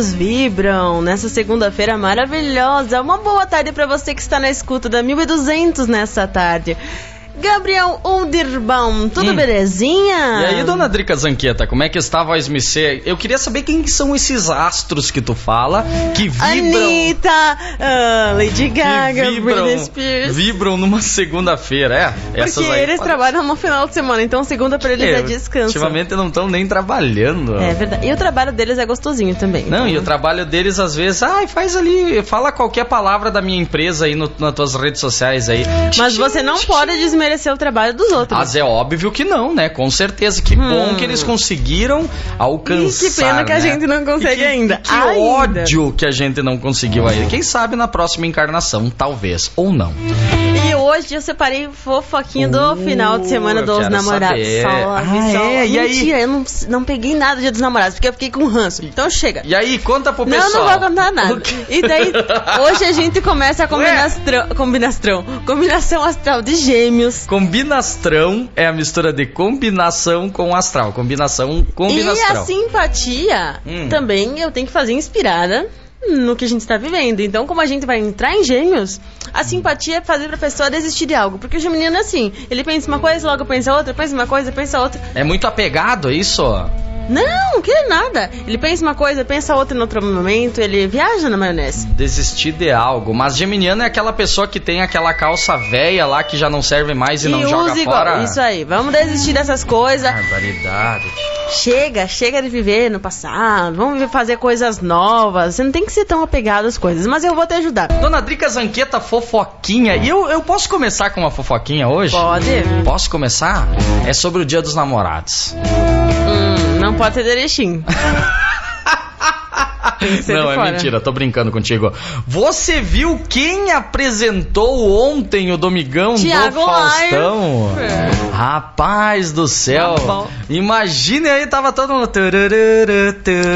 os astros vibram nessa segunda-feira maravilhosa. Uma boa tarde para você que está na escuta da 1200 nessa tarde. Gabriel Underbaum, tudo hum. belezinha? E aí, dona Drica Zanqueta, como é que está a voz ser? Eu queria saber quem são esses astros que tu fala, que vibram... Anitta, uh, Lady Gaga, vibram, Britney Spears. Vibram numa segunda-feira, é? Porque eles pode... trabalham no final de semana, então segunda pra eles é, é descanso. Ultimamente não estão nem trabalhando. É verdade. E o trabalho deles é gostosinho também. Não, então... e o trabalho deles às vezes, ai, ah, faz ali, fala qualquer palavra da minha empresa aí no, nas tuas redes sociais aí. Mas você não pode desmerecer desmerecer o trabalho dos outros. Mas é óbvio que não, né? Com certeza. Que hum. bom que eles conseguiram alcançar. E que pena né? que a gente não consegue que, ainda. Que ainda. ódio que a gente não conseguiu ainda. Quem sabe na próxima encarnação, talvez, ou não. Hoje eu separei fofoquinha do uh, final de semana dos namorados. Só, ah, só. É? E Mentira, aí? eu não, não peguei nada do dia dos namorados, porque eu fiquei com ranço. Então chega. E aí, conta pro pessoal. Não, não vou contar nada. E daí, hoje a gente começa a combinação, combinação, combinação astral de gêmeos. Combinastrão é a mistura de combinação com astral. Combinação, combinastrão. E a simpatia hum. também eu tenho que fazer inspirada no que a gente está vivendo. Então, como a gente vai entrar em gêmeos, a simpatia é fazer pra pessoa desistir de algo. Porque o geminiano é assim, ele pensa uma coisa, logo pensa outra, pensa uma coisa, pensa outra. É muito apegado, isso? Não, que nada. Ele pensa uma coisa, pensa outra em outro momento, ele viaja na maionese. Desistir de algo. Mas geminiano é aquela pessoa que tem aquela calça velha lá que já não serve mais e, e não joga igual. fora. Isso aí, vamos desistir dessas coisas. Barbaridade. Chega, chega de viver no passado, vamos fazer coisas novas. Você não tem que ser tão apegado às coisas, mas eu vou te ajudar. Dona Drica Zanqueta, fofoquinha. E eu, eu posso começar com uma fofoquinha hoje? Pode. Posso começar? É sobre o dia dos namorados. Hum. Não pode ter Não, é mentira, tô brincando contigo. Você viu quem apresentou ontem o Domingão Thiago do Faustão? Rapaz do céu. Tá Imagine aí, tava todo mundo.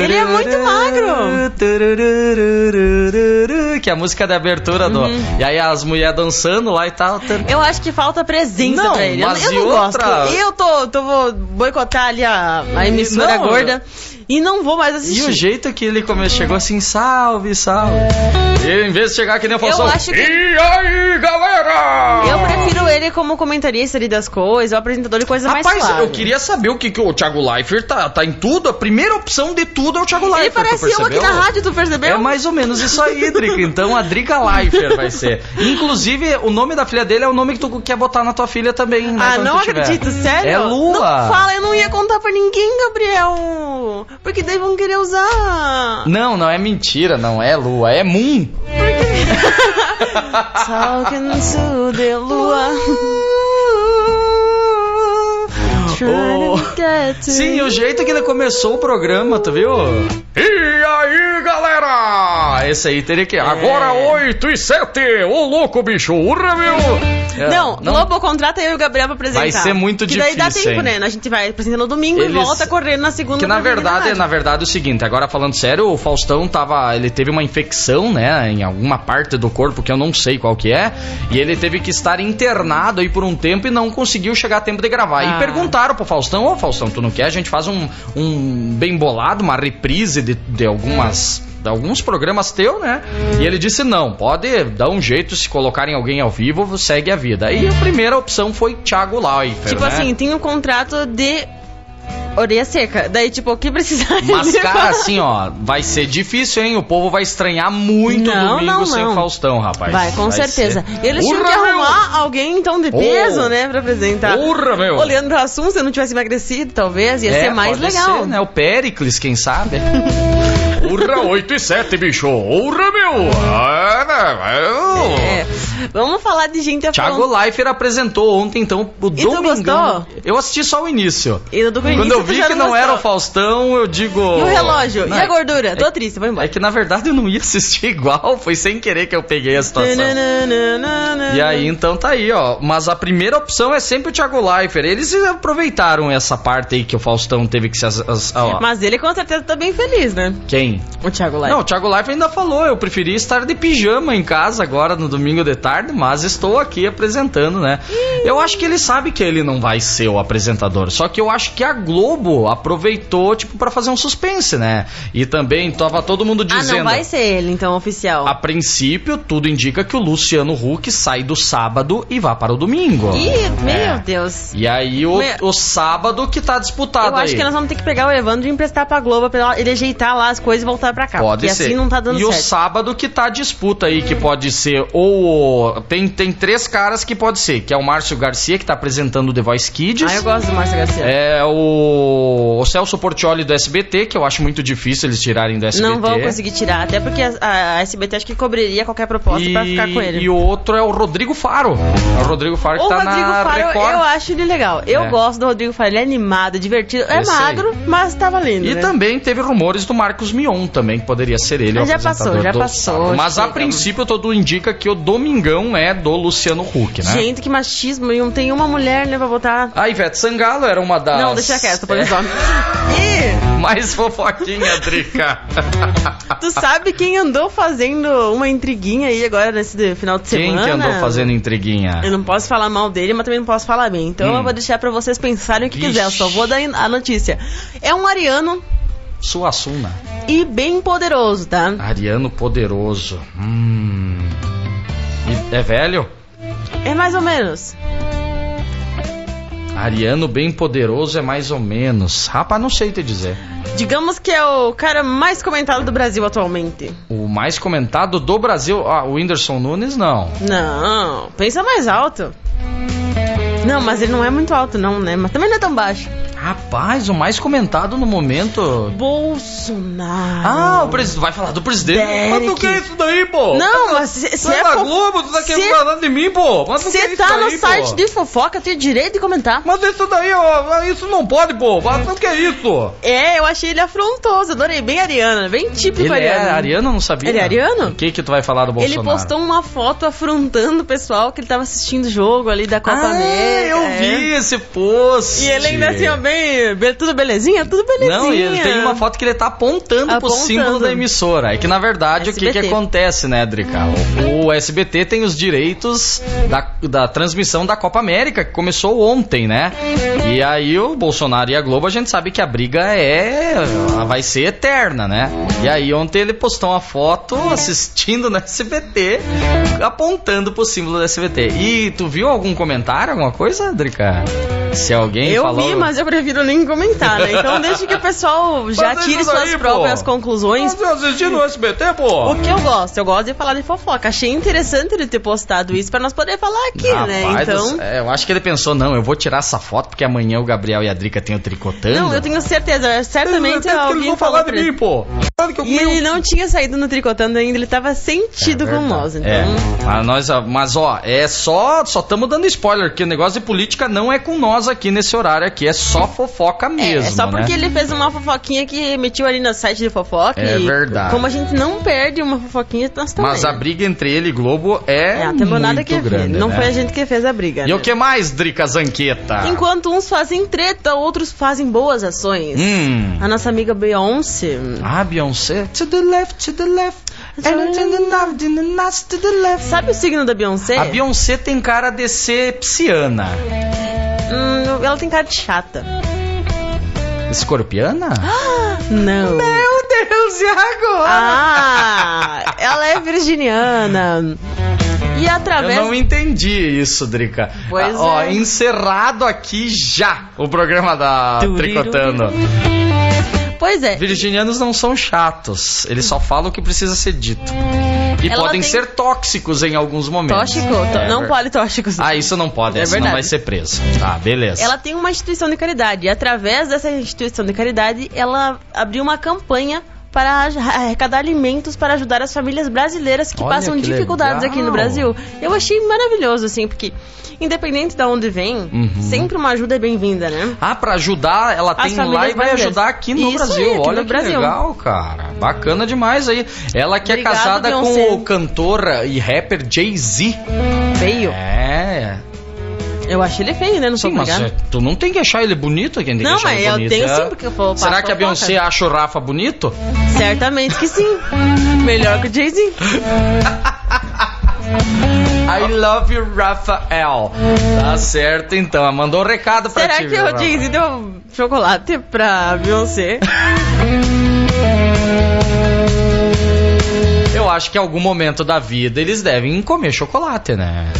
Ele é muito magro. Que é a música da abertura do. Uhum. E aí as mulheres dançando lá e tal. Eu acho que falta presença não, pra ele. Eu, eu não outra... gosto. Eu tô, tô vou boicotar ali a, a emissora não, gorda. E não vou mais assistir. E o jeito que ele come... chegou assim, salve, salve. E em vez de chegar que nem a eu acho que... E aí, galera? Eu prefiro ele como comentarista ali das coisas, o apresentador de coisas Rapaz, mais Rapaz, eu queria saber o que, que o Thiago Leifert tá, tá em tudo. A primeira opção de tudo é o Thiago Leifert. Ele parece eu aqui na rádio, tu percebeu? É mais ou menos isso aí, Drica. Então a Drica Leifert vai ser. Inclusive, o nome da filha dele é o nome que tu quer botar na tua filha também. Né, ah, não acredito, sério? É Lua. Não fala, eu não ia contar pra ninguém, Gabriel. Porque daí vão querer usar. Não, não é mentira, não é Lua, é Moon. Por quê? Talking to the Lua. Oh. Sim, o jeito que ele começou o programa, tu viu? E aí, galera? Esse aí teria que. É. Agora 8 e 7, ô louco, bicho, urra, meu! É, não, não, Globo contrata eu e o Gabriel pra apresentar. Vai ser muito que difícil. daí dá tempo, hein? né? A gente vai apresentando no domingo Eles... e volta correndo na segunda. Que na verdade, na verdade é o seguinte, agora falando sério, o Faustão tava. Ele teve uma infecção, né? Em alguma parte do corpo que eu não sei qual que é. E ele teve que estar internado aí por um tempo e não conseguiu chegar a tempo de gravar. Ah. E perguntaram pro Faustão, ô oh, Faustão, tu não quer? A gente faz um, um bem bolado, uma reprise de, de algumas alguns programas teu, né? E ele disse: não, pode dar um jeito, se colocarem alguém ao vivo, segue a vida. E a primeira opção foi Thiago Leifert. Tipo né? assim, tem um contrato de orelha seca. Daí, tipo, o que precisar. Mas, cara, assim, ó, vai ser difícil, hein? O povo vai estranhar muito não, domingo não, sem não. Faustão, rapaz. Vai, com vai certeza. Ser... Eles tinham que arrumar meu. alguém, então, de peso, oh. né, pra apresentar. Urra, meu! Olhando pro assunto, se eu não tivesse emagrecido, talvez, ia é, ser mais legal. Ser, né? O Pericles, quem sabe? Urra 8 e 7, bicho! Urra, meu! Ah, não, é. Vamos falar de gente Thiago Leifert apresentou ontem, então, o e Domingão. Eu assisti só o início. E do Quando eu vi que não gostou. era o Faustão, eu digo... E o relógio? Não, e a gordura? É, Tô triste, vou embora. É que, na verdade, eu não ia assistir igual. Foi sem querer que eu peguei a situação. e aí, então, tá aí, ó. Mas a primeira opção é sempre o Thiago Leifert. Eles aproveitaram essa parte aí que o Faustão teve que se... As, as, Mas ele, com certeza, tá bem feliz, né? Quem? O Thiago Life. Não, o Thiago Life ainda falou, eu preferi estar de pijama em casa agora no domingo de tarde, mas estou aqui apresentando, né? Eu acho que ele sabe que ele não vai ser o apresentador, só que eu acho que a Globo aproveitou, tipo, para fazer um suspense, né? E também tava todo mundo dizendo... Ah, não vai ser ele, então, oficial. A princípio, tudo indica que o Luciano Huck sai do sábado e vá para o domingo. Ih, é. meu Deus. E aí o, o sábado que tá disputado Eu acho aí. que nós vamos ter que pegar o Evandro e emprestar pra Globo pra ele ajeitar lá as coisas e voltar pra cá. Pode ser. assim não tá dando e certo. E o sábado que tá a disputa aí, que pode ser ou... Tem, tem três caras que pode ser, que é o Márcio Garcia, que tá apresentando o The Voice Kids. Ah, eu gosto do Márcio Garcia. É o, o Celso Portioli do SBT, que eu acho muito difícil eles tirarem do SBT. Não vão conseguir tirar, até porque a, a SBT acho que cobriria qualquer proposta e, pra ficar com ele. E o outro é o Rodrigo Faro. É o Rodrigo Faro que o tá Rodrigo na Faro, Record. Eu acho ele legal. Eu é. gosto do Rodrigo Faro, ele é animado, divertido. É Esse magro, aí. mas tá valendo. E né? também teve rumores do Marcos Mion também, que poderia ser ele. Mas já passou, já passou. Mas a princípio tudo indica que o Domingão é do Luciano Huck, né? Gente, que machismo. E não tem uma mulher, né, pra botar. A Ivete Sangalo era uma das. Não, deixa quieto, exemplo. É. Mais fofoquinha, Drica. tu sabe quem andou fazendo uma intriguinha aí agora nesse final de semana? Quem que andou fazendo intriguinha? Eu não posso falar mal dele, mas também não posso falar bem. Então hum. eu vou deixar pra vocês pensarem o que Ixi. quiser. Eu só vou dar a notícia. É um ariano Suassuna. E bem poderoso, tá? Ariano poderoso. Hum. E é velho? É mais ou menos. Ariano bem poderoso é mais ou menos. Rapaz, não sei te dizer. Digamos que é o cara mais comentado do Brasil atualmente. O mais comentado do Brasil? Ah, o Whindersson Nunes, não. Não, pensa mais alto. Não, mas ele não é muito alto, não, né? Mas também não é tão baixo. Rapaz, o mais comentado no momento. Bolsonaro. Ah, o presidente. Vai falar do presidente. Derek. Mas tu que é isso daí, pô? Não, mas se, se é. da Globo, tu tá querendo falando de mim, pô? Mas que é isso tá daí, no pô? site de fofoca, tem direito de comentar. Mas isso daí, ó, isso não pode, pô. Mas o que é isso? É, eu achei ele afrontoso, adorei. Bem ariana, bem típico ele é ariano, eu não sabia. Ele é ariano? O que que tu vai falar do Bolsonaro? Ele postou uma foto afrontando o pessoal que ele tava assistindo o jogo ali da Copa ah, América. eu é. vi esse post. E ele ainda assim, ó, bem, bem tudo belezinha? Tudo belezinha. Não, e ele tem uma foto que ele tá apontando, apontando. pro símbolo da emissora. É que na verdade SBT. o que que acontece, né, Drica? O, o, SBT tem os direitos da, da transmissão da Copa América, que começou ontem, né? E aí o Bolsonaro e a Globo, a gente sabe que a briga é. vai ser eterna, né? E aí ontem ele postou uma foto assistindo no SBT, apontando pro símbolo do SBT. E tu viu algum comentário, alguma coisa, Drica? Se alguém eu falou... vi, mas eu prefiro nem comentar, né? Então deixa que o pessoal já tire suas aí, próprias pô. conclusões. Você assistindo o SBT, pô? O que eu gosto? Eu gosto de falar de fofoca. Achei interessante ele ter postado isso pra nós poder falar aqui, Rapaz, né? Então... É, eu acho que ele pensou, não, eu vou tirar essa foto porque amanhã o Gabriel e a Drica têm o tricotando. Não, eu tenho certeza. Certamente eu alguém vão falar de mim, pô. E ele não tinha saído no tricotando ainda, ele tava sentido é com nós, então... É. Mas, nós, mas ó, é só só estamos dando spoiler, que o negócio de política não é com nós aqui nesse horário aqui, é só fofoca mesmo, É, é só porque né? ele fez uma fofoquinha que emitiu ali no site de fofoca. É verdade. Como a gente não perde uma fofoquinha, nós também. Mas a briga entre ele e Globo é, é muito nada que grande, Não né? foi a gente que fez a briga. E né? o que mais, Drica Zanqueta? Enquanto uns fazem treta, outros fazem boas ações. Hum. A nossa amiga Beyoncé. Ah, Beyoncé. To the left, to the left. Sabe o signo da Beyoncé? A Beyoncé tem cara de ser psiana. Hum, ela tem cara de chata. Escorpiana? Não. Meu Deus, e agora? Ah, ela é virginiana. E através. Eu não entendi isso, Drica. Pois ah, Ó, é. encerrado aqui já o programa da Turiru. Tricotando. Pois é. Virginianos não são chatos, eles só falam o que precisa ser dito. E Ela podem tem- ser tóxicos em alguns momentos. Tóxico? Tó- É não ver- politóxicos. Ah, isso não pode, É senão vai ser preso. Tá, beleza. Ela tem uma instituição de caridade. E através dessa instituição de caridade, ela abriu uma campanha para arrecadar alimentos para ajudar as famílias brasileiras que Olha passam que dificuldades legal. aqui no Brasil. Eu achei maravilhoso, assim, porque independente de onde vem, Uhum. sempre uma ajuda é bem-vinda, né? Ah, pra ajudar, ela As tem lá e vai ajudar aqui no Isso Brasil. aí, aqui Olha no que Brasil. legal, cara. Bacana demais aí. Ela que é Obrigada, casada Beyoncé. com o cantor e rapper Jay-Z. Feio. É. Eu acho ele feio, né? Não Sim, sou mas obrigada. é, tu não tem que achar ele bonito, quem tem Não, que achar mas ele eu bonito. tenho é- sim, porque eu vou Será que a. Beyoncé acha o Rafa bonito? Certamente que sim. Melhor que o Jay-Z. I love you, Rafael. Tá certo, então. Mandou um recado pra Será ti. que viu, o? Jay-Z deu chocolate pra Beyoncé? acho que em algum momento da vida eles devem comer chocolate, né?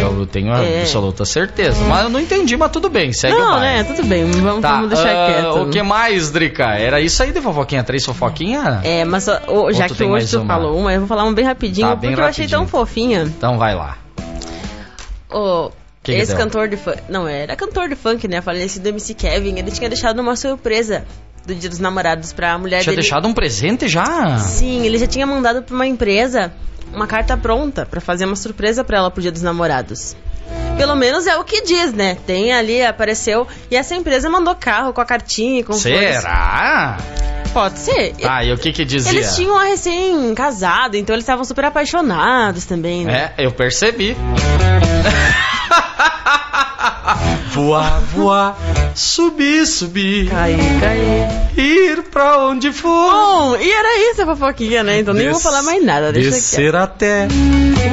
Eu tenho É. absoluta certeza. Mas eu não entendi, mas tudo bem, segue o Não, baile. né? Tudo bem, vamos, Tá, vamos deixar ah, quieto. o que mais, Drica? Era isso aí de fofoquinha? Três fofoquinha? É, mas ó, já que hoje tu uma? falou uma, eu vou falar uma bem rapidinho, Tá, bem porque eu achei rapidinho. tão fofinha. Então vai lá. O, Que esse cantor de funk. Não, era cantor de funk, né? Falecido MC Kevin. Ele tinha deixado uma surpresa do Dia dos Namorados pra mulher Tinha dele. deixado um presente já? Sim, ele já tinha mandado pra uma empresa uma carta pronta pra fazer uma surpresa pra ela pro Dia dos Namorados. Pelo menos é o que diz, né? Tem ali, apareceu. E essa empresa mandou carro com a cartinha e com flores. Será? Pode ser. Ah, e o que que dizia? Eles tinham a recém-casado, então eles estavam super apaixonados também, né? É, eu percebi. voar, voar, subir, subir, Cair, cair. ir pra onde for. Bom, e era isso a fofoquinha, né? Então nem vou Des- falar mais nada, deixa. Descer até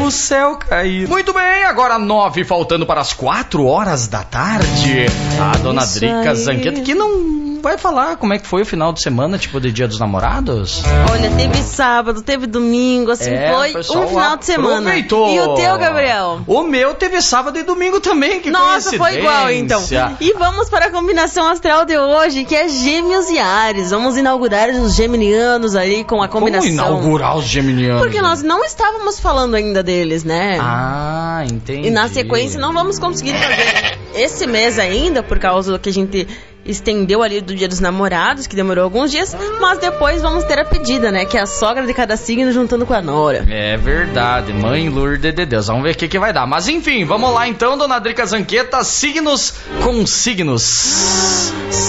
o céu cair. Muito bem, agora nove, faltando para as quatro horas da tarde. A dona Drica. Zanqueta, que não vai falar como é que foi o final de semana, tipo de Dia dos Namorados? Olha, teve sábado, teve domingo, assim, É, foi um final de semana. aproveitou. E o teu, Gabriel? O meu teve sábado e domingo também, que Nossa, foi igual então. E vamos para a combinação astral de hoje, que é Gêmeos e Ares. Vamos inaugurar os geminianos aí com a combinação. Como inaugurar os geminianos? Porque nós não estávamos falando ainda deles, né? Ah, entendi. E na sequência não vamos conseguir fazer esse mês ainda, por causa do que a gente estendeu ali do Dia dos Namorados, que demorou alguns dias, mas depois vamos ter a pedida, né? Que é a sogra de cada signo juntando com a nora. É verdade, mãe Lourdes de Deus. Vamos ver o que, que vai dar. Mas enfim, vamos lá então, dona Drica Zanqueta, signos com signos.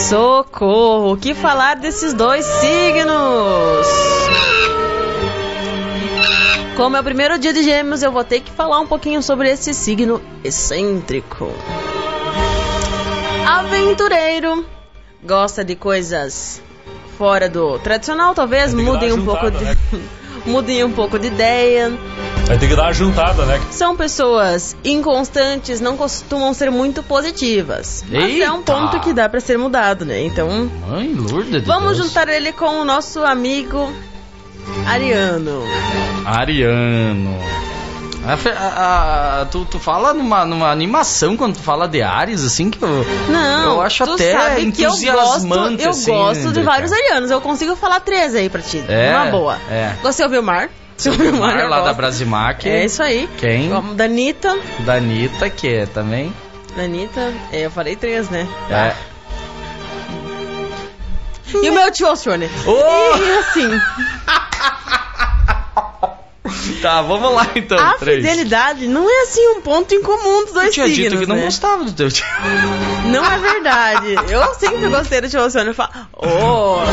Socorro! O que falar desses dois signos? Como é o primeiro dia de gêmeos, eu vou ter que falar um pouquinho sobre esse signo excêntrico. Aventureiro. Gosta de coisas fora do tradicional, talvez. Mudem um pouco de. juntada, Mudem um pouco de ideia. Vai ter que dar uma juntada, né? São pessoas inconstantes, não costumam ser muito positivas. Mas é um ponto que dá pra ser mudado, né? Então, Mãe Lourdes de vamos Deus. juntar ele com o nosso amigo Ariano. Ariano. A a- tu, tu fala numa, numa animação quando tu fala de Ares, assim, que eu, Não, eu acho até que eu gosto, entusiasmante, eu assim, gosto de Drica. vários arianos. Eu consigo falar três aí pra ti. É, Uma boa. é. Você ouviu o Mar? O Mar, lá da. Brasimac. É isso aí. Quem? Vamos da Anitta. Da Anitta, que é também. Da Anitta. É, eu falei três, né? É. E o meu tio Alcione. Oh! E assim, Tá, vamos lá então. a três. fidelidade não é assim um ponto em comum dos Eu dois tinha signos, dito que não né? gostava do teu tio. Não é verdade. Eu sempre gostei do tio Alcione. Eu falo,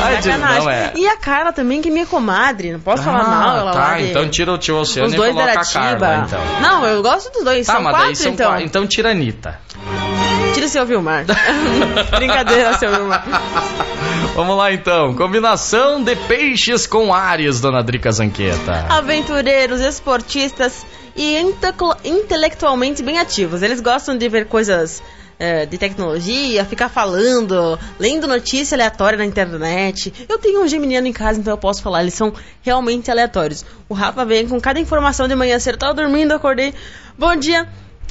Ai, Tio, sacanagem. não é. E a Carla também, que é minha comadre. Não posso falar mal, ela tá, de- então tira o tio Oceano Os e dois coloca a Carla, então. Não, eu gosto dos dois. Tá, são mas quatro, daí são então. quatro. Então tira a Anitta. Tira o seu Vilmar. Brincadeira, seu Vilmar. Vamos lá então. Combinação de peixes com Ares, dona Drica Zanqueta. Aventureiros, esportistas e inteclo- intelectualmente bem ativos. Eles gostam de ver coisas é, de tecnologia, ficar falando, lendo notícia aleatória na internet. Eu tenho um geminiano em casa, então eu posso falar, eles são realmente aleatórios. O Rafa vem com cada informação de manhã cedo, tava dormindo, acordei. Bom dia.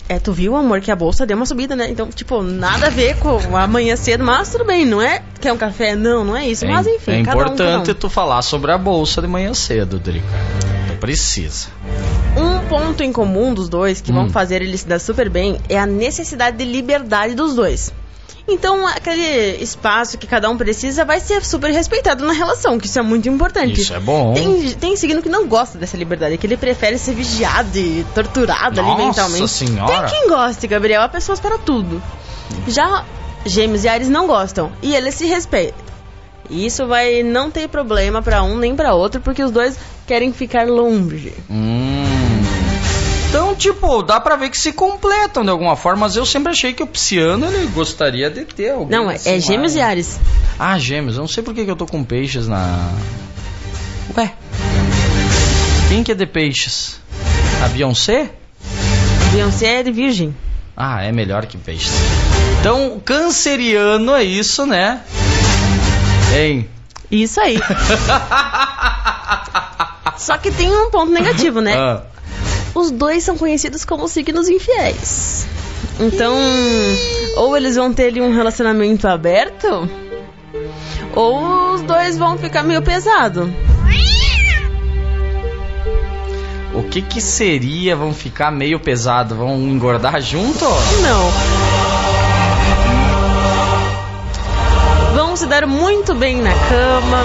É, tu viu, amor, que a bolsa deu uma subida, né? Então, tipo, nada a ver com amanhã cedo, mas tudo bem, não é? Quer um café? Não, não é isso. É, mas enfim, é cada um, importante cada um. tu falar sobre a bolsa de manhã cedo, Drica. Tu precisa. Um ponto em comum dos dois que Hum. vão fazer eles se dar super bem é a necessidade de liberdade dos dois. Então, aquele espaço que cada um precisa vai ser super respeitado na relação, que isso é muito importante. Isso é bom. Tem, tem signo que não gosta dessa liberdade, que ele prefere ser vigiado e torturado ali Nossa mentalmente. senhora. Tem quem goste, Gabriel, há pessoas para tudo. Já Gêmeos e Ares não gostam, e eles se respeitam. E isso vai não ter problema para um nem para outro, porque os dois querem ficar longe. Hum. Então, tipo, dá pra ver que se completam de alguma forma, mas eu sempre achei que o Pisciano ele gostaria de ter alguém. Não, é, assim, é Gêmeos lá, e? Ares. Ah, gêmeos. Eu não sei por que, que eu tô com peixes na. Ué. Quem que é de peixes? A Beyoncé? Beyoncé é de Virgem. Ah, é melhor que peixes. Então, canceriano é isso, né? Hein? Isso aí. Só que tem um ponto negativo, né? Ah, Os dois são conhecidos como signos infiéis. Então, ou eles vão ter ali um relacionamento aberto, ou os dois vão ficar meio pesado. o que que seria? Vão ficar meio pesado? Vão engordar junto? Não. Vão se dar muito bem na cama.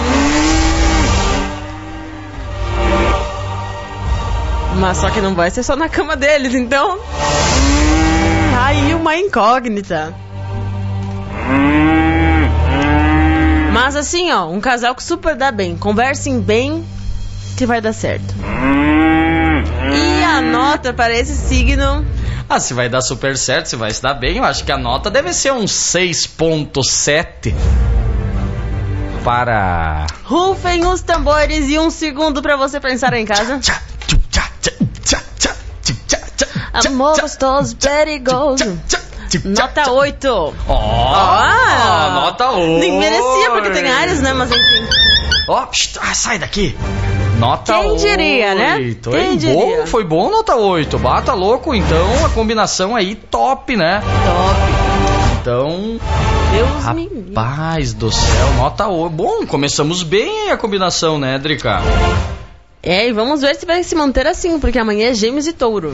Mas só que não vai ser só na cama deles, então. Hum, Aí uma incógnita. Mas assim, ó, um casal que super dá bem. Conversem bem que vai dar certo. E a nota para esse signo Ah, se vai dar super certo, se vai se dar bem, eu acho que a nota deve ser um 6.7 para Rufem os tambores e um segundo pra você pensar em casa. Tchá, tchá, tchá, tchá, tchu, tchá, tchá, tchá, Amor gostoso, perigoso. Nota tchá. 8. Ó, Ah! nota 8. Nem merecia, porque tem áreas, né? Mas enfim. Ó, ah, sai daqui. Nota Quem diria, né? 8. Quem Hein? diria? Bom, foi bom nota 8. Bata louco, então a combinação aí top, né? Top. Então, Deus me rapaz do céu, nota 8. Bom, começamos bem a combinação, né, Drica? É, e vamos ver se vai se manter assim, porque amanhã é Gêmeos e Touro.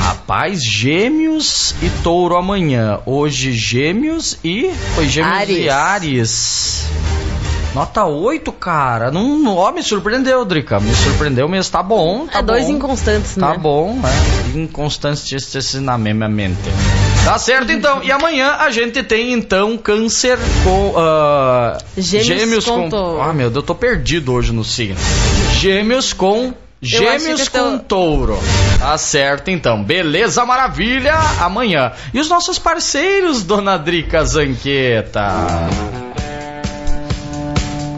Rapaz, gêmeos e touro amanhã. Hoje gêmeos e. Foi gêmeos e Áries. Ares. Nota 8, cara. Não, ó, me surpreendeu, Drica. Me surpreendeu mesmo. Tá bom. Tá é dois bom. inconstantes, Tá né? bom, né? Inconstantes na mesma mente. Tá certo, então. E amanhã a gente tem, então, câncer com... ah, Gêmeos com com... touro. Ah, meu Deus, eu tô perdido hoje no signo. Gêmeos com... Gêmeos com tô- touro. Tá certo, então. Beleza, maravilha. Amanhã. E os nossos parceiros, dona Drica Zanqueta?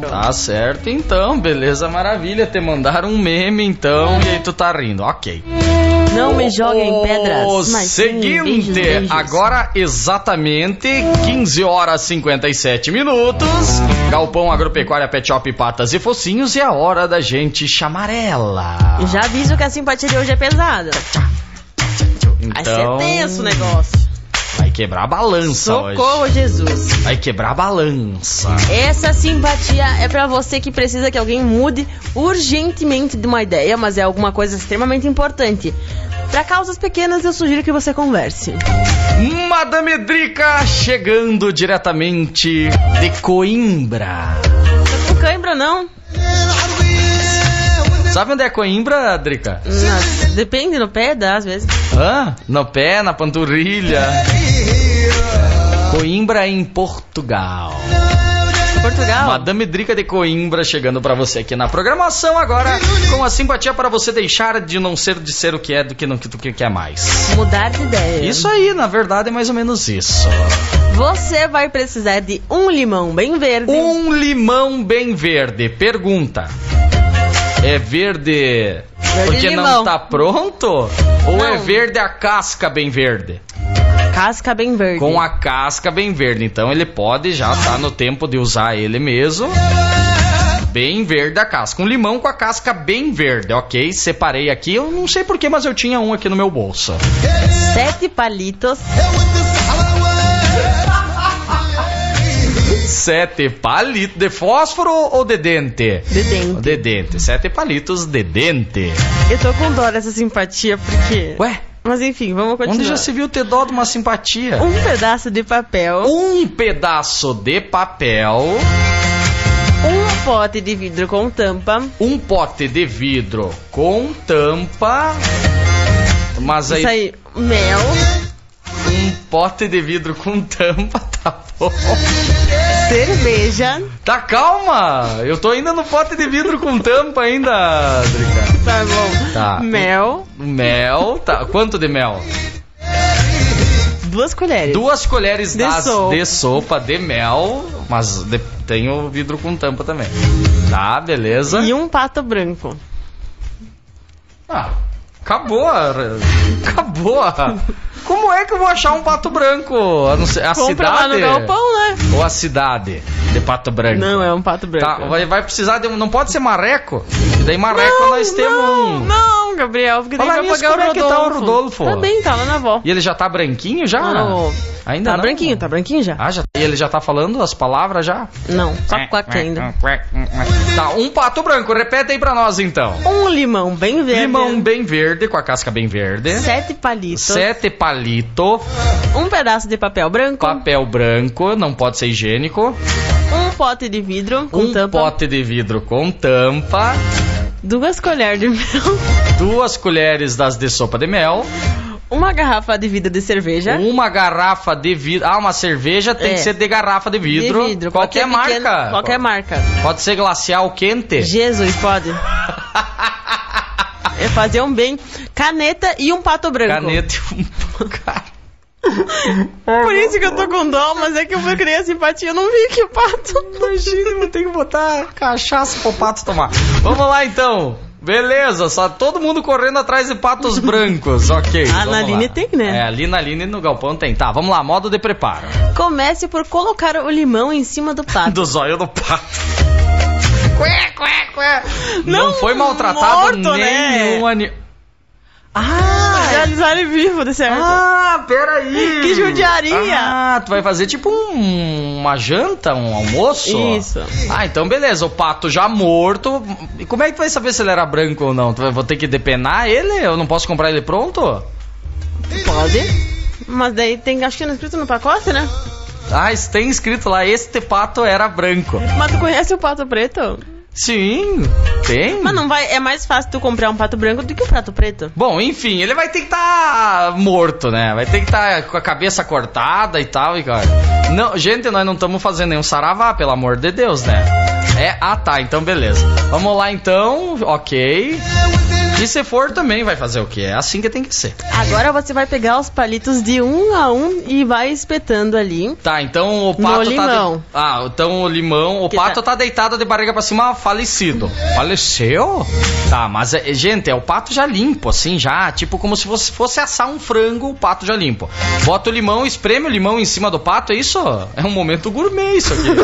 Tá certo, então. Beleza, maravilha. Te mandaram um meme, então. E aí tu tá rindo. Ok. Não me joguem O pedras. Sim, seguinte, beijos, beijos. agora exatamente 15 horas 57 minutos. Galpão Agropecuária Pet Shop Patas e Focinhos e é a hora da gente chamar ela. Já aviso que a simpatia de hoje é pesada. Vai ser Então, tenso o negócio. Quebrar a balança hoje. Socorro, Jesus. Vai quebrar a balança. Essa simpatia é pra você que precisa que alguém mude urgentemente de uma ideia, mas é alguma coisa extremamente importante. Pra causas pequenas, eu sugiro que você converse. Madame Drica chegando diretamente de Coimbra. Tá com cãibra, não? Sabe onde é Coimbra, Drica? Não, depende no pé, dá às vezes. Hã? No pé, na panturrilha. Coimbra em Portugal. Portugal. Madame Drica de Coimbra chegando pra você aqui na programação agora com a simpatia para você deixar de não ser de ser o que é do que não do que quer mais. Mudar de ideia. Isso aí, na verdade, é mais ou menos isso. Você vai precisar de um limão bem verde. Um limão bem verde. Pergunta. É verde, porque não limão. tá pronto? Ou é Não. verde a casca bem verde? Casca bem verde. Com a casca bem verde. Então ele pode já tá no tempo de usar ele mesmo. Bem verde a casca. Um limão com a casca bem verde, ok? Separei aqui. Eu não sei porquê, mas eu tinha um aqui no meu bolso. Sete palitos. Sete palitos de fósforo ou de dente? De dente. De dente. Sete palitos de dente. Eu tô com dó dessa simpatia, porque. Ué, Mas enfim, vamos continuar. onde já se viu ter dó de uma simpatia? Um pedaço de papel. Um pedaço de papel, Um pote de vidro com tampa. um pote de vidro com tampa. Mas aí, Isso aí, mel. um pote de vidro com tampa, tá bom. Cerveja. Tá, calma! Eu tô ainda no pote de vidro com tampa ainda, Drica. Tá bom. Tá. Mel. Mel, tá. Quanto de mel? Duas colheres. Duas colheres De das- sopa. de sopa de mel, mas de- tem o vidro com tampa também. Tá, beleza. E um pato branco. Ah, acabou. Acabou. Como é que eu vou achar um pato branco? A, não ser, a Compra lá cidade? no galpão, né? Ou a cidade de pato branco? Não, é um pato branco. Tá, vai, vai precisar de um. Não pode ser marreco? Daí marreco não, nós temos não, um. Não, Gabriel, porque daí vai nisso, pagar o como é que Rodolfo. tá o Rodolfo? Tá bem, tá lá na avó. E ele já tá branquinho já? Não, Ainda tá não? branquinho, tá branquinho já. Ah, já. E ele já tá falando as palavras já? Não, só quack ainda. Tá, um pato branco. Repete aí pra nós então. Um limão bem verde. Limão bem verde, com a casca bem verde. Sete palitos. Sete palito. Um pedaço de papel branco. Papel branco, não pode ser higiênico. Um pote de vidro com um tampa. pote de vidro com tampa. Duas colheres de mel. Duas colheres das de sopa de mel. Uma garrafa de vidro de cerveja. Uma garrafa de vidro. Ah, uma cerveja tem É. que ser de garrafa de vidro. De vidro. Qualquer, marca. pequeno- Qualquer marca. Pode ser glacial quente. Jesus, pode. É fazer um bem. Caneta e um pato branco. Caneta e um. Cara. Por isso que eu tô com dó, mas é que eu criei a simpatia, eu não vi que o pato. Imagina, vou ter que botar cachaça pro pato tomar. Vamos lá então. Beleza, só todo mundo correndo atrás de patos brancos. Ok. A vamos Naline lá. tem, né? É, ali na Aline no galpão tem. Tá, vamos lá, modo de preparo. Comece por colocar o limão em cima do pato. Do zóio do pato. Não, Não, foi maltratado morto, né? nenhum animal. Ah, realizar ele vivo, de certo. Ah, peraí. Que judiaria. Ah, tu vai fazer tipo um- uma janta, um almoço? Isso. Ah, então beleza. O pato já morto. E como é que tu vai saber se ele era branco ou não? Tu vai, vou ter que depenar ele? Eu não posso comprar ele pronto? Pode. Mas daí tem, acho que não escrito no pacote, né? Ah, isso tem escrito lá, este pato era branco. Mas tu conhece o pato preto? Sim, tem. Mas não vai, é mais fácil tu comprar um pato branco do que um pato preto. Bom, enfim, ele vai ter que estar morto, né? Vai ter que estar com a cabeça cortada e tal, e cara. Não, gente, nós não estamos fazendo nenhum saravá, pelo amor de Deus, né? É, ah tá, então beleza. Vamos lá então, ok. E se for também vai fazer o quê? É assim que tem que ser. Agora você vai pegar os palitos de um a um e vai espetando ali. Tá, então o pato tá. limão. de- Ah, então o limão. O Que pato tá- tá... deitado de barriga pra cima, falecido. Faleceu? Tá, mas, é- gente, é o pato já limpo, assim, já. Tipo como se fosse, fosse assar um frango, o pato já limpo. Bota o limão, espreme o limão em cima do pato, é isso? É um momento gourmet isso aqui.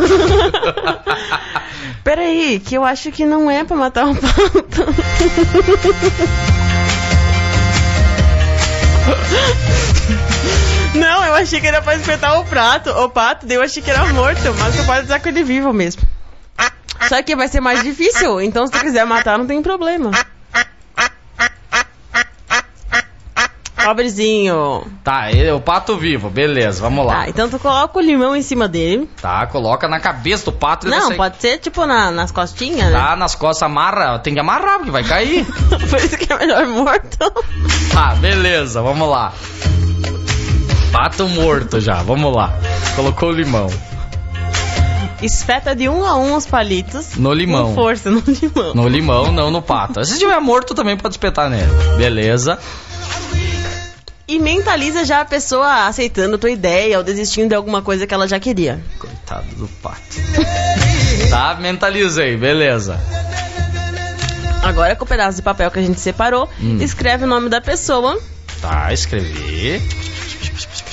Peraí, que eu acho que não é pra matar um pato. Não, eu achei que era pra espetar o prato, o pato, daí eu achei que era morto, mas tu pode usar com ele vivo mesmo. Só que vai ser mais difícil, então se tu quiser matar não tem problema. Pobrezinho. tá, ele- o pato vivo, beleza, vamos lá. Tá, então tu coloca o limão em cima dele. Tá, coloca na cabeça do pato. Não, pode ser tipo na- nas costinhas, né? Tá, nas costas, amarra. Tem que amarrar, porque vai cair. Por isso que é melhor morto. Tá, beleza, vamos lá. Pato morto já, vamos lá. Colocou o limão. Espeta de um a um os palitos. No limão. Com força, no limão. No limão, não no pato. Se estiver morto, também pode espetar nele. Beleza. E mentaliza já a pessoa aceitando a tua ideia ou desistindo de alguma coisa que ela já queria. Coitado do pato. tá, mentalizei, beleza. Agora, com o pedaço de papel que a gente separou, Hum. escreve o nome da pessoa, Tá, escrevi.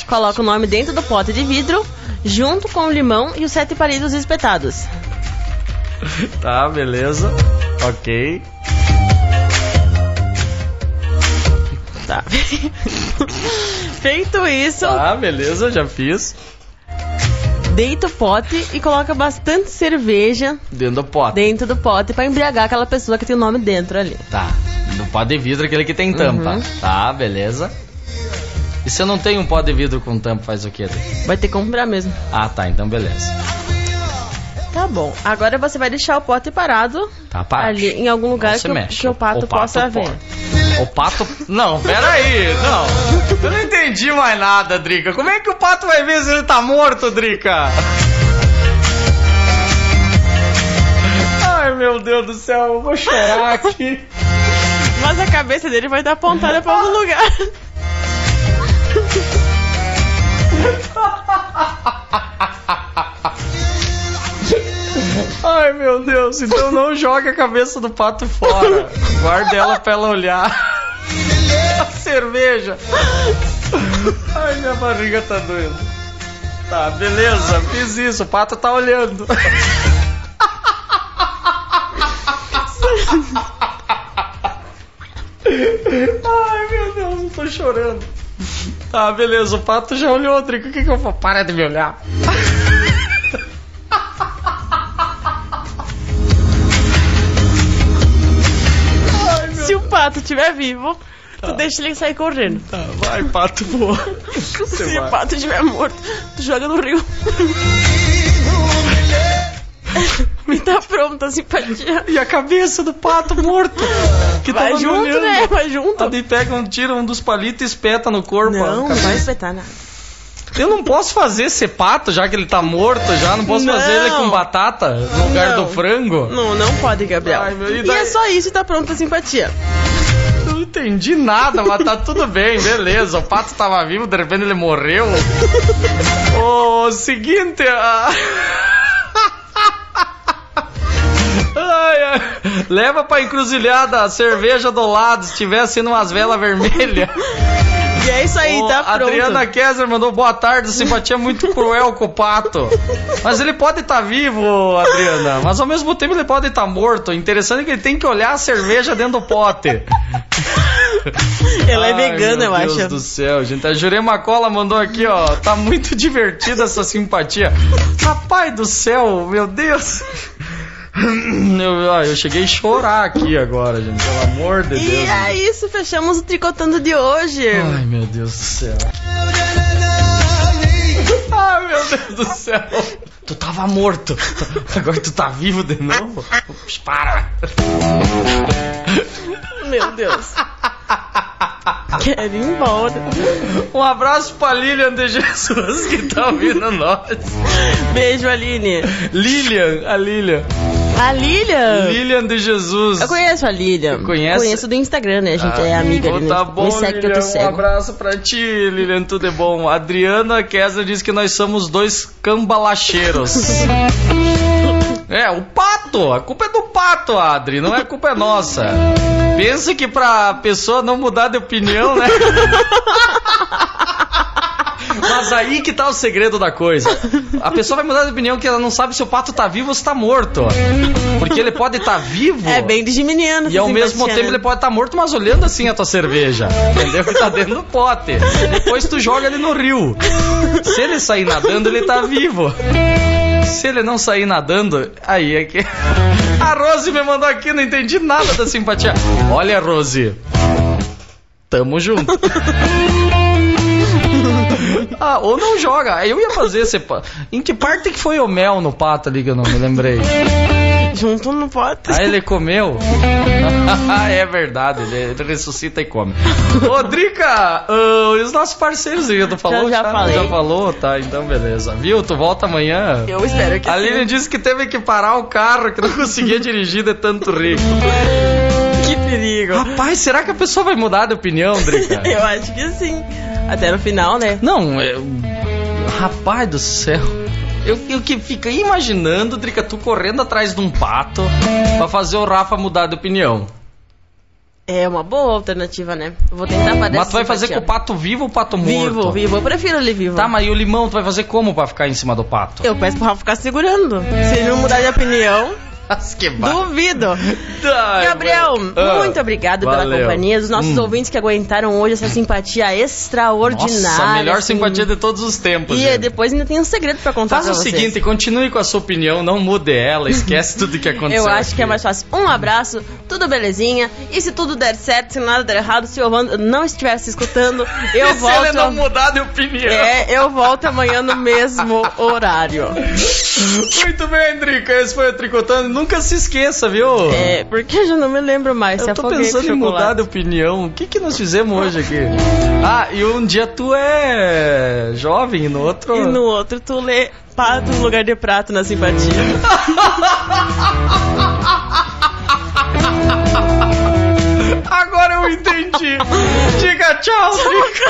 coloca o nome dentro do pote de vidro, junto com o limão e os sete palitos espetados. Tá, beleza. Ok. Tá. Feito isso, Tá, beleza, já fiz. deita o pote e coloca bastante cerveja Dentro do pote. dentro do pote pra embriagar aquela pessoa que tem o nome dentro ali. Tá. No pó de vidro, aquele que tem tampa. Uhum. Tá, beleza. E se eu não tenho um pó de vidro com tampa, faz o quê? Vai ter que comprar mesmo. Ah, tá, então beleza. Tá bom. Agora você vai deixar o pote parado Tá, ali em algum lugar Não se que, o- mexe. que o pato, possa pode. ver. O pato. Não, peraí, não. Eu não entendi mais nada, Drica. Como é que o pato vai ver se ele tá morto, Drica? Ai, meu Deus do céu, eu vou chorar aqui. Mas a cabeça dele vai estar apontada pra algum lugar. Ai, meu Deus, então não joga a cabeça do pato fora. Guarda ela pra ela olhar. A cerveja. Ai, minha barriga tá doendo. Tá, beleza, fiz isso, o pato tá olhando. Ai, meu Deus, eu tô chorando. Tá, beleza, o pato já olhou, Drico. O que, que eu vou? Para de me olhar. Pato estiver vivo, tu deixa ele sair correndo. Tá, vai, pato, voa. Se vai. o pato estiver morto, tu joga no rio. Me tá pronta a simpatia. E a cabeça do pato morto. Que Vai tava junto, olhando. né? Vai junto. Aí pega um, tira um dos palitos e espeta no corpo. Não, não vai espetar nada. Eu não posso fazer ser pato, já que ele tá morto já. Não posso fazer ele Não. com batata no lugar Não. do frango. Não, não pode, Gabriel. Ai, e é só isso e tá pronta a simpatia. Entendi nada, mas tá tudo bem, beleza. O pato tava vivo, de repente ele morreu. O seguinte, a... Ai, ai. Leva pra encruzilhada a cerveja do lado, se tiver sendo umas velas vermelhas. E é isso aí, Ô, tá pronto. Adriana Kessler mandou boa tarde, simpatia muito cruel com o pato. Mas ele pode estar vivo, Adriana. Mas ao mesmo tempo ele pode estar morto. O interessante é que ele tem que olhar a cerveja dentro do pote. Ela é Ai, vegana, eu meu acho. Deus do céu, gente. A Jurema Cola mandou aqui, ó. Tá muito divertida essa simpatia. Rapaz do céu, meu Deus. Eu, eu cheguei a chorar aqui agora, gente. Pelo amor de Deus. E é isso, fechamos o tricotando de hoje. Ai, meu Deus do céu. Ai, meu Deus do céu. Tu tava morto. Agora tu tá vivo de novo? Para. Meu Deus. Quero ir embora. Um abraço pra Lilian de Jesus que tá ouvindo nós. Beijo, Aline. Lilian, a Lilian. A Lilian. Lilian de Jesus. Eu conheço a Lilian. Conhece? Conheço do Instagram, né? A gente Ah, é amiga pô, ali. Tá bom, Me segue que eu Lilian, Um abraço pra ti, Lilian, tudo é bom. Adriana Kessler diz que nós somos dois cambalacheiros. é, o pato. A culpa é do pato, Adri. Não é culpa é nossa. Pensa que pra pessoa não mudar de opinião, né? Mas aí que tá o segredo da coisa. A pessoa vai mudar de opinião que ela não sabe se o pato tá vivo ou se tá morto. Porque ele pode estar vivo. É bem de geminiano. E ao mesmo tempo ele pode estar morto, mas olhando assim a tua cerveja. Entendeu? Ele tá dentro do pote. Depois tu joga ele no rio. Se ele sair nadando, ele tá vivo. Se ele não sair nadando, aí é que. A Rose me mandou aqui, não entendi nada da simpatia. Olha, Rose. Tamo junto. Ah, ou não joga. Eu ia fazer esse. pa- Em que parte que foi o mel no pato ali que eu não me lembrei? Junto no pote. Ah, ele comeu? é verdade, ele ele ressuscita e come. Ô, Drica, ah, e os nossos parceiros, tu falou? Já- já falei. Já falou? Tá, então beleza. Viu? Tu volta amanhã? Eu espero que A sim. Lilian disse que teve que parar o carro, que não conseguia dirigir de tanto rico. Que perigo. Rapaz, será que a pessoa vai mudar de opinião, Drica? Eu acho que sim. Até no final, né? Não, é... Rapaz do céu. Eu, eu que fiquei imaginando, Drica, tu correndo atrás de um pato pra fazer o Rafa mudar de opinião. É uma boa alternativa, né? Vou tentar fazer Mas tu vai fazer com o pato vivo ou o pato morto? Vivo, vivo. Eu prefiro ele vivo. Tá, mas e o limão tu vai fazer como pra ficar em cima do pato? Eu peço pro Rafa ficar segurando. Se ele não mudar de opinião, que duvido. Ai, Gabriel, mano. Ah, muito obrigado pela valeu. companhia, dos nossos Hum. ouvintes que aguentaram hoje essa simpatia extraordinária. Nossa, a melhor assim. simpatia de todos os tempos. E gente. depois ainda tem um segredo pra contar Faz pra o vocês. seguinte, continue com a sua opinião, não mude ela, esquece tudo que aconteceu. Eu acho que é aqui. mais fácil. Um abraço, tudo belezinha. E se tudo der certo, se nada der errado, se o Evandro não estivesse escutando, eu volto. Se ele não mudar de opinião. É, eu volto amanhã no mesmo horário. Muito bem, Drica. Esse foi o Tricotando. Nunca se esqueça, viu? É, porque eu já não me lembro mais. Eu tô pensando em mudar de opinião. O que que nós fizemos hoje aqui? Ah, e um dia tu é jovem e no outro... E no outro tu lê pato no lugar de prato na simpatia. Agora eu entendi. Diga tchau, Drica.